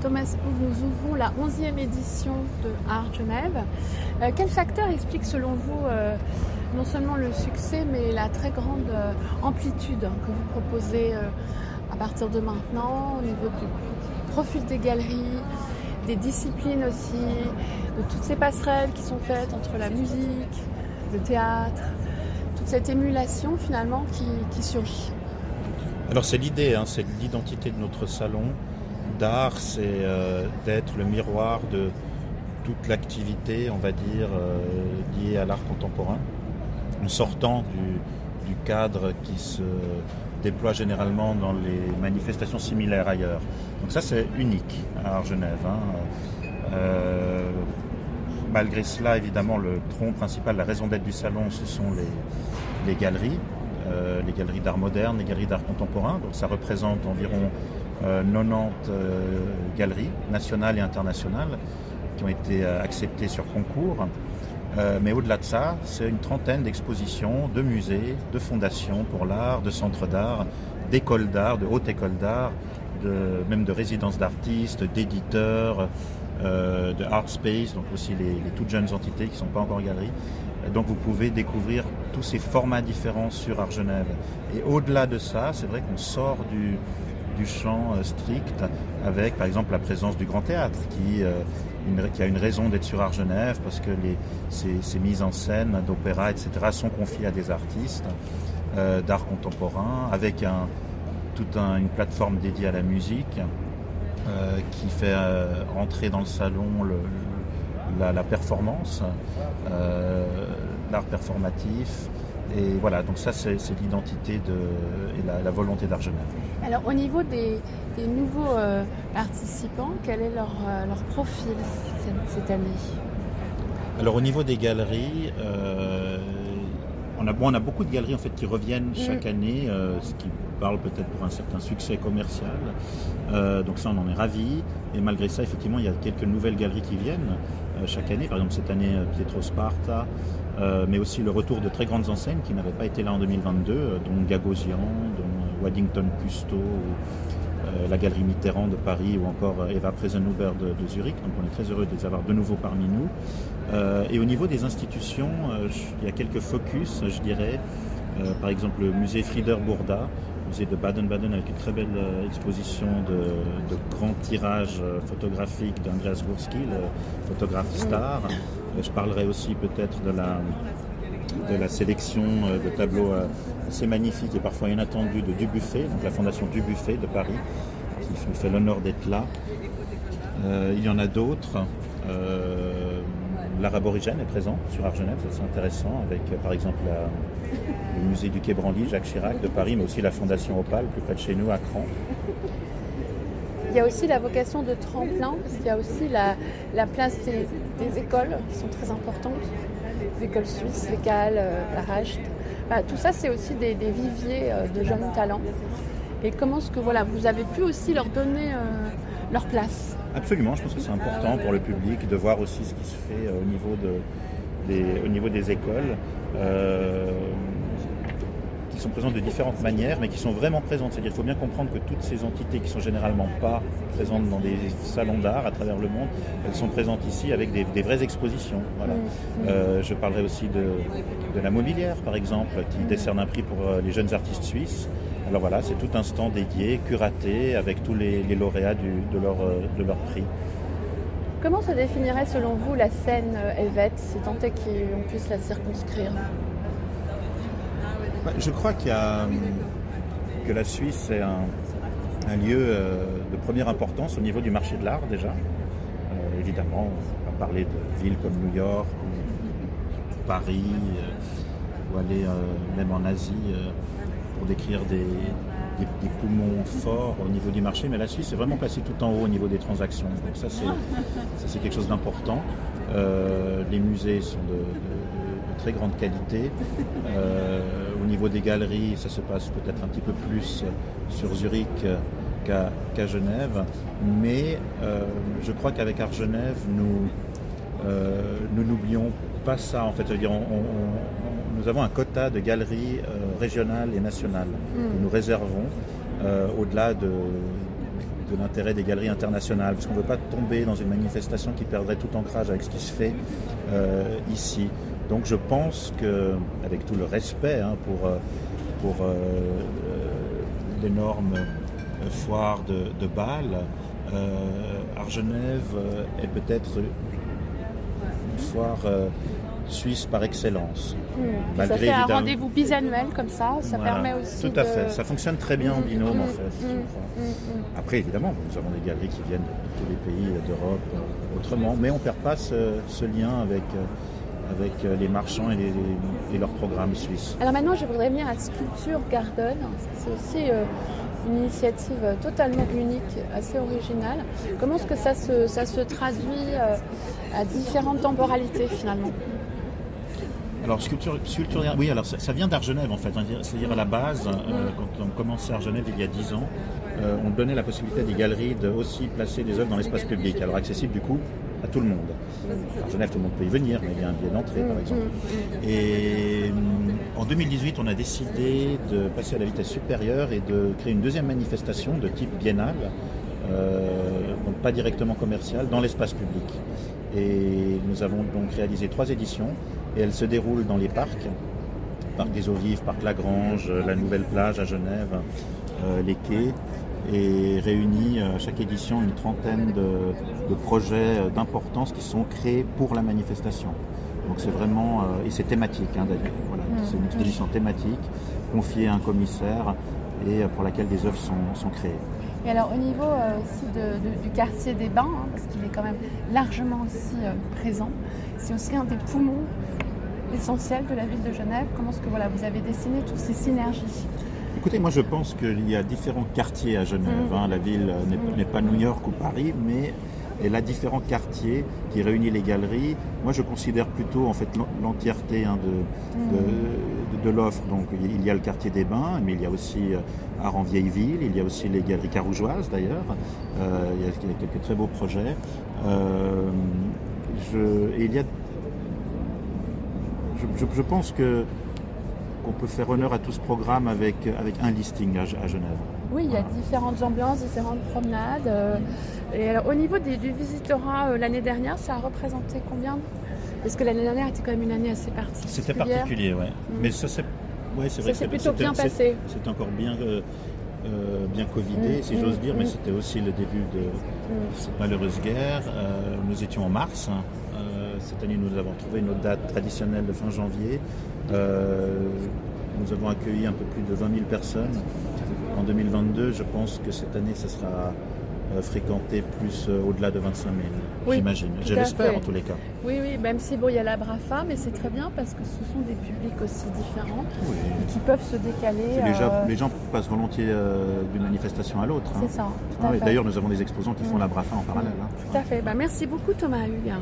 Thomas nous ouvrons la 11e édition de Art Genève. Euh, quel facteur explique selon vous euh, non seulement le succès, mais la très grande euh, amplitude que vous proposez à partir de maintenant au niveau du profil des galeries, des disciplines aussi, de toutes ces passerelles qui sont faites entre la musique, le théâtre, toute cette émulation finalement qui, surgit? Alors c'est l'idée, hein, c'est l'identité de notre salon d'art, c'est euh, d'être le miroir de toute l'activité, on va dire, euh, liée à l'art contemporain, en sortant du, cadre qui se déploie généralement dans les manifestations similaires ailleurs. Donc ça c'est unique à Art Genève. Hein. Euh, malgré cela, évidemment, le tronc principal, la raison d'être du salon, ce sont les, galeries, les galeries d'art moderne, les galeries d'art contemporain. Donc ça représente environ 90 euh, euh, galeries nationales et internationales qui ont été euh, acceptées sur concours. mais au-delà de ça, c'est une trentaine d'expositions, de musées, de fondations pour l'art, de centres d'art, d'écoles d'art, de hautes écoles d'art, de, même de résidences d'artistes, d'éditeurs, de art space, donc aussi les, les, toutes jeunes entités qui ne sont pas encore galeries. Donc vous pouvez découvrir tous ces formats différents sur Art Genève. Et au-delà de ça, c'est vrai qu'on sort du, du champ euh, strict, avec par exemple la présence du Grand Théâtre, qui, euh, qui a une raison d'être sur Art Genève, parce que les, ces, mises en scène d'opéra, etc., sont confiées à des artistes euh, d'art contemporain, avec toute une plateforme dédiée à la musique, qui fait entrer dans le salon la, performance, l'art performatif, et voilà, donc ça c'est l'identité et la, volonté d'Argenève. Alors au niveau des, nouveaux euh, participants, quel est leur, euh, profil cette, année? Alors au niveau des galeries, euh, on, a, on a beaucoup de galeries en fait qui reviennent mm. chaque année, ce qui parle peut-être pour un certain succès commercial. donc ça on en est ravis. Et malgré ça, effectivement, il y a quelques nouvelles galeries qui viennent chaque année. Par exemple cette année Pietro Sparta. Euh, mais aussi le retour de très grandes enseignes qui n'avaient pas été là en 2022, euh, dont Gagosian, dont euh, Waddington Custo, la Galerie Mitterrand de Paris ou encore Eva Presenhuber de, Zurich. Donc on est très heureux de les avoir de nouveau parmi nous. et au niveau des institutions, il y a quelques focus, je dirais. par exemple, le musée Frieder Burda, de Baden-Baden avec une très belle exposition de, grands tirages photographiques d'Andreas Gursky, le photographe star. Euh, je parlerai aussi peut-être de la, sélection euh, de tableaux euh, assez magnifiques et parfois inattendus de Dubuffet, donc la fondation Dubuffet de Paris, qui fait l'honneur d'être là. il y en a d'autres. L'art aborigène est présent sur Argenève, c'est intéressant, avec par exemple le musée du Quai Branly, Jacques Chirac de Paris, mais aussi la fondation Opal, plus près de chez nous, à Cran. Il y a aussi la vocation de tremplin, parce qu'il y a aussi la, place des, écoles qui sont très importantes, les écoles suisses, les CAL, euh, la RACHT. tout ça, c'est aussi des, viviers euh, de jeunes talents. Et comment est-ce que voilà, vous avez pu aussi leur donner euh, leur place? Absolument, je pense que c'est important pour le public de voir aussi ce qui se fait au niveau, de, des, au niveau des écoles sont présentes de différentes manières, mais qui sont vraiment présentes. C'est-à-dire qu'il faut bien comprendre que toutes ces entités qui sont généralement pas présentes dans des salons d'art à travers le monde, elles sont présentes ici avec des, vraies expositions. Voilà. Euh, je parlerai aussi de, la mobilière, par exemple, qui décerne un prix pour euh, les jeunes artistes suisses. Alors voilà, c'est tout un stand dédié, curaté, avec tous les, lauréats de, leur, euh, de leur prix. Comment se définirait selon vous la scène helvète, si tant est qu'on puisse la circonscrire bah, je crois qu'il y a, que la Suisse est un, lieu euh, de première importance au niveau du marché de l'art déjà. Euh, évidemment, on va parler de villes comme New York ou Paris, euh, ou aller même en Asie pour décrire des, poumons forts au niveau du marché, mais la Suisse est vraiment placée tout en haut au niveau des transactions. Donc ça c'est quelque chose d'important. les musées sont de très grande qualité. Euh, au niveau des galeries, ça se passe peut-être un petit peu plus sur Zurich qu'à Genève. Mais euh, je crois qu'avec Art Genève, nous euh, n'oublions pas ça. En fait, dire, nous avons un quota de galeries régionales et nationales que hmm. nous réservons au-delà de, de l'intérêt des galeries internationales, parce qu'on ne veut pas tomber dans une manifestation qui perdrait tout ancrage avec ce qui se fait euh, ici. Donc je pense que, avec tout le respect hein, pour, euh, pour euh, l'énorme foire de, de Bâle, Argenève est peut-être une foire suisse par excellence. Hmm. ça fait un rendez-vous bisannuel comme ça, ça permet aussi. Tout à fait, ça fonctionne très bien en binôme en hmm. fait. Hmm. Après évidemment, nous avons des galeries qui viennent de tous les pays d'Europe euh, autrement, mais on ne perd pas ce, lien avec, euh, avec euh, les marchands et, leurs programmes suisses. Alors maintenant, je voudrais venir à Sculpture Garden. C'est aussi une initiative totalement unique, assez originale. Comment est-ce que ça se, ça se traduit à différentes temporalités finalement? Alors, sculpture, sculpture oui, alors ça, vient d'Argenève en fait. Hein, c'est-à-dire à la base, euh, quand on commençait à Argenève il y a 10 ans, euh, on donnait la possibilité à des galeries de aussi placer des œuvres dans l'espace public, alors accessible du coup à tout le monde. À Genève, tout le monde peut y venir, mais il y a un billet d'entrée par exemple. Et en 2018, on a décidé de passer à la vitesse supérieure et de créer une deuxième manifestation de type biennale, euh, donc pas directement commerciale, dans l'espace public. Et nous avons donc réalisé trois éditions et elles se déroulent dans les parcs, Parc des Eaux Vives, Parc Lagrange, la Nouvelle Plage à Genève, euh, les quais, et réunit à chaque édition une trentaine de, projets d'importance qui sont créés pour la manifestation. Donc c'est vraiment, euh, et c'est thématique hein, d'ailleurs, voilà, mmh. c'est une exposition thématique confiée à un commissaire et pour laquelle des œuvres sont créées. Et alors au niveau euh, aussi du quartier des bains, hein, parce qu'il est quand même largement aussi euh, présent, c'est aussi un des poumons essentiels de la ville de Genève. Comment est-ce que voilà, vous avez dessiné toutes ces synergies? Écoutez, moi je pense qu'il y a différents quartiers à Genève. Mmh. Hein. La ville n'est pas New York ou Paris, mais elle a différents quartiers qui réunissent les galeries. Moi, je considère plutôt en fait l'entièreté hein, de, de, l'offre. Donc, il y a le quartier des Bains, mais il y a aussi euh, Art en vieille ville, il y a aussi les galeries carougeoises d'ailleurs. Euh, il, y a, quelques très beaux projets. Euh, je, et il y a, je, pense que qu'on peut faire honneur à tout ce programme avec, avec un listing à, Genève. Oui, il y a différentes ambiances, différentes promenades. Et alors, au niveau du visitorat, euh, l'année dernière, ça a représenté combien? Parce que l'année dernière était quand même une année assez particulière. C'était particulier, oui. Mm. Mais ça s'est ouais, vrai plutôt bien passé. C'est encore bien, euh, euh, bien covidé, mm, si j'ose mm, dire, mais c'était aussi le début de cette malheureuse guerre. nous étions en mars. Hein. cette année, nous avons trouvé notre date traditionnelle de fin janvier. nous avons accueilli un peu plus de 20 000 personnes. En 2022, je pense que cette année, ce sera euh, fréquenter plus euh, au-delà de 25 000, j'imagine. Je l'espère en tous les cas. Oui, oui, même si bon, il y a la BRAFA, mais c'est très bien parce que ce sont des publics aussi différents qui peuvent se décaler. Les, gens, euh, les, gens, passent volontiers d'une manifestation à l'autre. Hein. C'est ça. Ah D'ailleurs, nous avons des exposants qui font la BRAFA en parallèle. Hein. Tout à fait. Bah, merci beaucoup Thomas Hugues.